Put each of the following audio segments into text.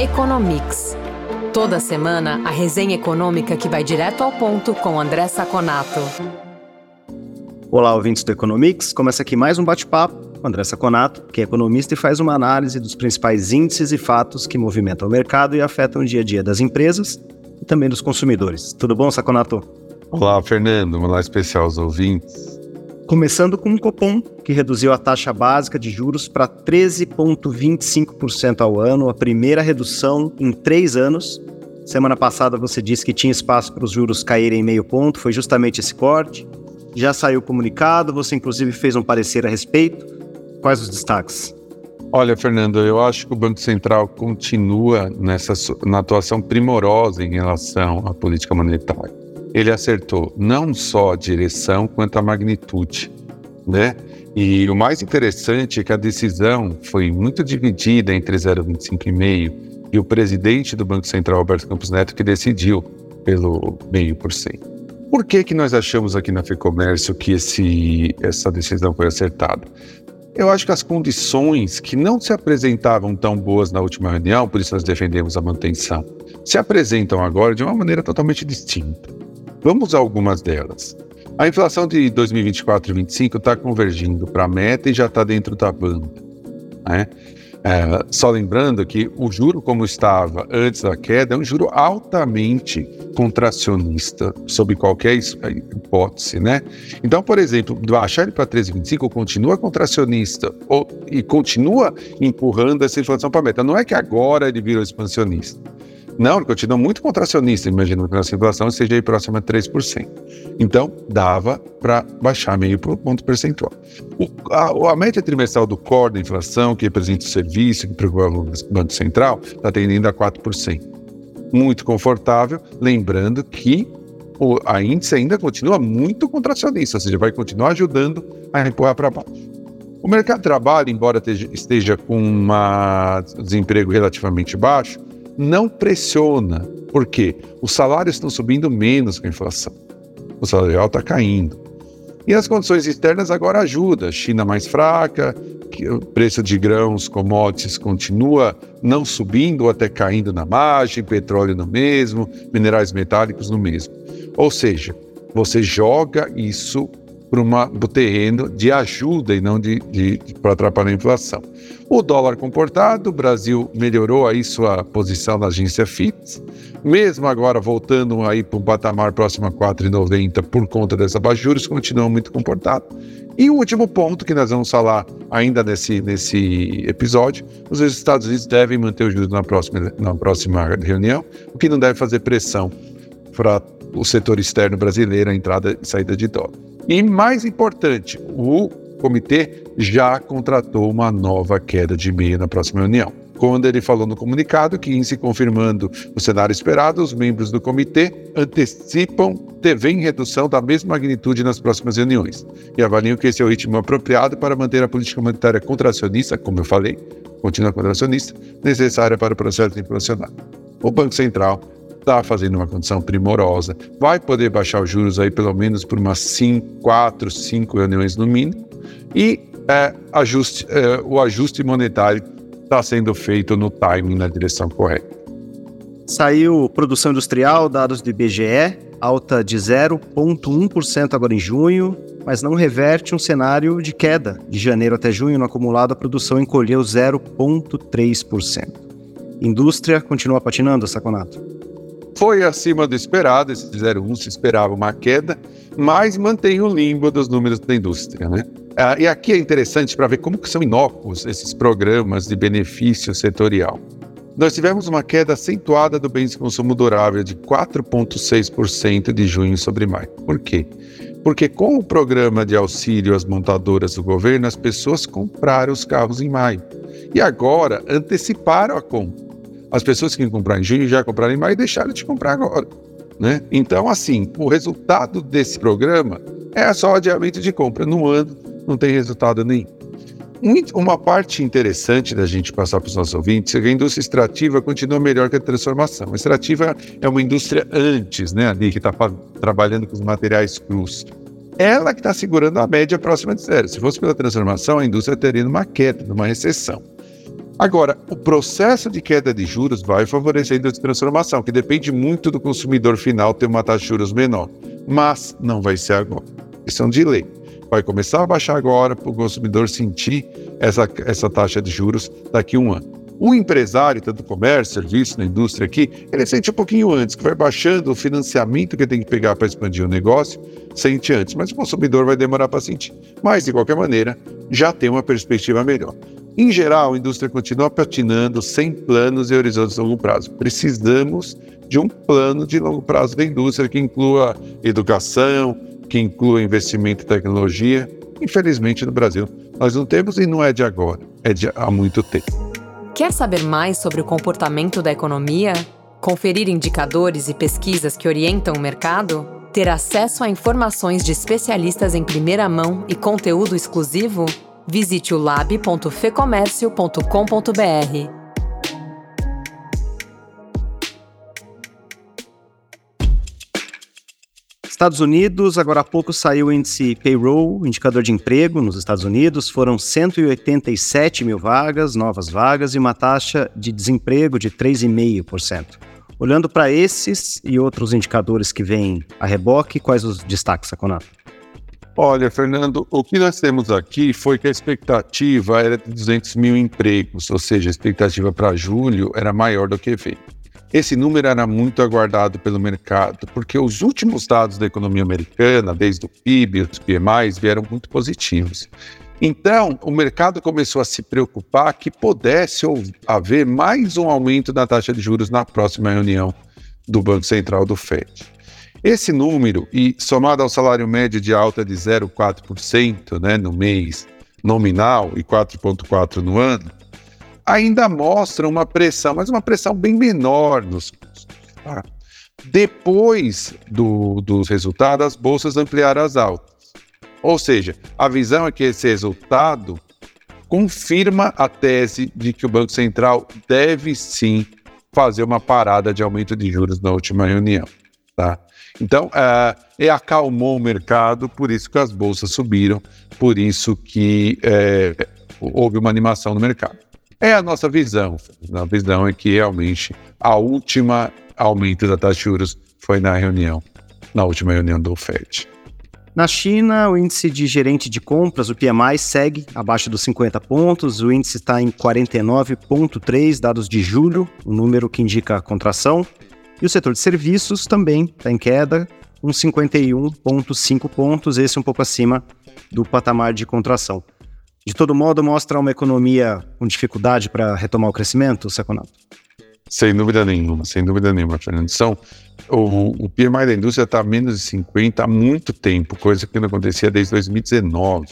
Economics. Toda semana, a resenha econômica que vai direto ao ponto com André Saconato. Olá, ouvintes do Economics. Começa aqui mais um bate-papo com André Saconato, que é economista e faz uma análise dos principais índices e fatos que movimentam o mercado e afetam o dia a dia das empresas e também dos consumidores. Tudo bom, Saconato? Olá, Fernando. Olá especial aos ouvintes. Começando com o Copom, que reduziu a taxa básica de juros para 13,25% ao ano, a primeira redução em três anos. Semana passada você disse que tinha espaço para os juros caírem meio ponto, foi justamente esse corte. Já saiu o comunicado, você inclusive fez um parecer a respeito. Quais os destaques? Olha, Fernando, eu acho que o Banco Central continua nessa na atuação primorosa em relação à política monetária ele acertou não só a direção quanto a magnitude, né? E o mais interessante é que a decisão foi muito dividida entre 0,25,5 e o presidente do Banco Central, Alberto Campos Neto, que decidiu pelo meio por cento. Por que, que nós achamos aqui na FEComércio que esse, essa decisão foi acertada? Eu acho que as condições que não se apresentavam tão boas na última reunião, por isso nós defendemos a manutenção, se apresentam agora de uma maneira totalmente distinta. Vamos a algumas delas. A inflação de 2024 e 2025 está convergindo para a meta e já está dentro da banda. Né? É, só lembrando que o juro como estava antes da queda é um juro altamente contracionista, sob qualquer hipótese, né? Então, por exemplo, baixar ele para 13,25 continua contracionista ou, e continua empurrando essa inflação para a meta. Não é que agora ele virou expansionista. Não, continua muito contracionista, imagino que a nossa inflação seja aí próxima a 3%. Então, dava para baixar meio ponto percentual. O, a, a, média trimestral do core da inflação, que representa o serviço, que preocupa o Banco Central, está tendendo a 4%. Muito confortável, lembrando que o, a índice ainda continua muito contracionista, ou seja, vai continuar ajudando a empurrar para baixo. O mercado de trabalho, embora esteja com um desemprego relativamente baixo, não pressiona. Por quê? Os salários estão subindo menos que a inflação. O salário real está caindo. E as condições externas agora ajudam. China mais fraca, o preço de grãos, commodities continua não subindo ou até caindo na margem, petróleo no mesmo, minerais metálicos no mesmo. Ou seja, você joga isso para o terreno de ajuda e não de, de, de para atrapalhar a inflação. O dólar comportado, o Brasil melhorou aí sua posição na agência FIPS, mesmo agora voltando aí para um patamar próximo a 4,90 por conta dessa baixa juros, continua muito comportado. E o último ponto que nós vamos falar ainda nesse, nesse episódio, os Estados Unidos devem manter os juros na próxima, na próxima reunião, o que não deve fazer pressão para o setor externo brasileiro, a entrada e saída de dólar. E mais importante, o comitê já contratou uma nova queda de meia na próxima reunião. Quando ele falou no comunicado que, em se confirmando o cenário esperado, os membros do comitê antecipam TV em redução da mesma magnitude nas próximas reuniões e avaliam que esse é o ritmo apropriado para manter a política monetária contracionista, como eu falei, continua contracionista, necessária para o processo inflacionário. O Banco Central está fazendo uma condição primorosa, vai poder baixar os juros aí pelo menos por umas 5, 4, 5 reuniões no mínimo, e é, ajuste, é, o ajuste monetário está sendo feito no timing, na direção correta. Saiu produção industrial, dados do IBGE, alta de 0,1% agora em junho, mas não reverte um cenário de queda. De janeiro até junho, no acumulado, a produção encolheu 0,3%. Indústria continua patinando, Saconato? Foi acima do esperado, esse 0,1 se esperava uma queda, mas mantém o limbo dos números da indústria, né? Ah, e aqui é interessante para ver como que são inócuos esses programas de benefício setorial. Nós tivemos uma queda acentuada do bens de consumo durável de 4,6% de junho sobre maio. Por quê? Porque com o programa de auxílio às montadoras do governo, as pessoas compraram os carros em maio. E agora anteciparam a compra. As pessoas que iam comprar em junho já compraram em maio e deixaram de comprar agora. Né? Então, assim, o resultado desse programa é só adiamento de compra. No ano não tem resultado nenhum. Uma parte interessante da gente passar para os nossos ouvintes é que a indústria extrativa continua melhor que a transformação. A extrativa é uma indústria antes, né, ali, que está trabalhando com os materiais crus. Ela que está segurando a média próxima de zero. Se fosse pela transformação, a indústria teria uma queda, uma recessão. Agora, o processo de queda de juros vai favorecendo a transformação, que depende muito do consumidor final ter uma taxa de juros menor. Mas não vai ser agora. Isso é um delay. Vai começar a baixar agora para o consumidor sentir essa, essa taxa de juros daqui a um ano. O empresário, tanto no comércio, serviço, na indústria aqui, ele sente um pouquinho antes, que vai baixando o financiamento que tem que pegar para expandir o negócio, sente antes, mas o consumidor vai demorar para sentir. Mas, de qualquer maneira, já tem uma perspectiva melhor. Em geral, a indústria continua patinando sem planos e horizontes de longo prazo. Precisamos de um plano de longo prazo da indústria que inclua educação, que inclua investimento em tecnologia. Infelizmente, no Brasil, nós não temos e não é de agora, é de há muito tempo. Quer saber mais sobre o comportamento da economia? Conferir indicadores e pesquisas que orientam o mercado? Ter acesso a informações de especialistas em primeira mão e conteúdo exclusivo? Visite o lab.fecomércio.com.br. Estados Unidos, agora há pouco saiu o índice payroll, indicador de emprego nos Estados Unidos, foram 187 mil vagas, novas vagas e uma taxa de desemprego de 3,5%. Olhando para esses e outros indicadores que vêm a reboque, quais os destaques, Saconato? Olha, Fernando, o que nós temos aqui foi que a expectativa era de 200 mil empregos, ou seja, a expectativa para julho era maior do que veio. Esse número era muito aguardado pelo mercado, porque os últimos dados da economia americana, desde o PIB os PMIs, vieram muito positivos. Então, o mercado começou a se preocupar que pudesse haver mais um aumento da taxa de juros na próxima reunião do Banco Central do FED. Esse número, e somado ao salário médio de alta de 0,4% né, no mês nominal e 4,4% no ano, ainda mostra uma pressão, mas uma pressão bem menor nos custos. Tá? Depois do, dos resultados, as bolsas ampliaram as altas. Ou seja, a visão é que esse resultado confirma a tese de que o Banco Central deve sim fazer uma parada de aumento de juros na última reunião. Tá? Então, é, acalmou o mercado, por isso que as bolsas subiram, por isso que é, houve uma animação no mercado. É a nossa visão. A visão é que realmente a última aumento da taxa de juros foi na reunião, na última reunião do FED. Na China, o índice de gerente de compras, o PMI, segue abaixo dos 50 pontos. O índice está em 49,3, dados de julho, um número que indica a contração. E o setor de serviços também está em queda, uns 51,5 pontos, esse um pouco acima do patamar de contração. De todo modo, mostra uma economia com dificuldade para retomar o crescimento, Seconato? Sem dúvida nenhuma, sem dúvida nenhuma, Fernando. São, o, o PMI da indústria está menos de 50 há muito tempo, coisa que não acontecia desde 2019.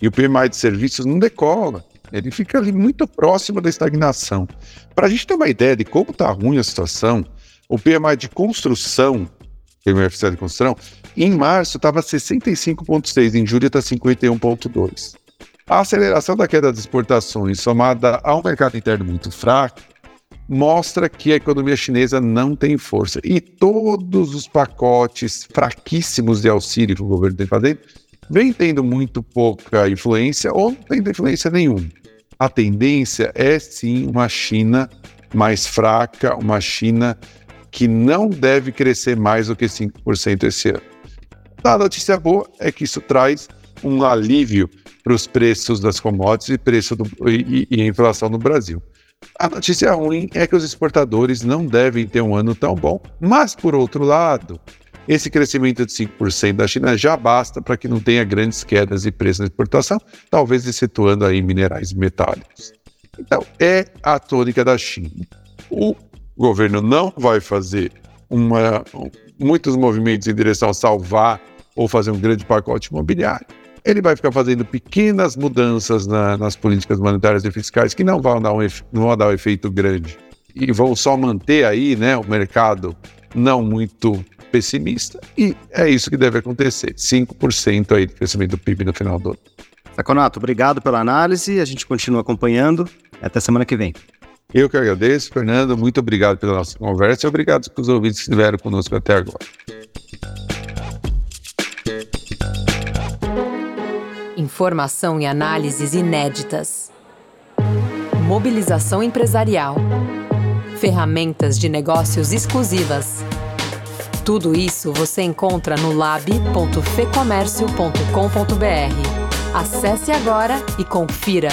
E o PMI de serviços não decola, ele fica ali muito próximo da estagnação. Para a gente ter uma ideia de como está ruim a situação, o PMI de construção, PMI oficial de construção, em março estava 65,6, em julho está 51,2. A aceleração da queda das exportações, somada a um mercado interno muito fraco, mostra que a economia chinesa não tem força. E todos os pacotes fraquíssimos de auxílio que o governo tem fazendo vem tendo muito pouca influência ou não tem influência nenhuma. A tendência é sim uma China mais fraca, uma China que não deve crescer mais do que 5% esse ano. A notícia boa é que isso traz um alívio para os preços das commodities e preço do, e, e, inflação no Brasil. A notícia ruim é que os exportadores não devem ter um ano tão bom, mas por outro lado, esse crescimento de 5% da China já basta para que não tenha grandes quedas de preço na exportação, talvez excetuando aí minerais metálicos. Então, é a tônica da China. O governo não vai fazer uma, muitos movimentos em direção a salvar ou fazer um grande pacote imobiliário ele vai ficar fazendo pequenas mudanças na, nas políticas monetárias e fiscais que não vão, dar um, não vão dar um efeito grande e vão só manter aí né, o mercado não muito pessimista. E é isso que deve acontecer: 5% aí de crescimento do PIB no final do ano. Saconato, obrigado pela análise. A gente continua acompanhando. Até semana que vem. Eu que agradeço, Fernando. Muito obrigado pela nossa conversa e obrigado pelos ouvintes que estiveram conosco até agora. Informação e análises inéditas. mobilização empresarial, ferramentas de negócios exclusivas. Tudo isso você encontra no lab.fecomércio.com.br. Acesse agora e confira.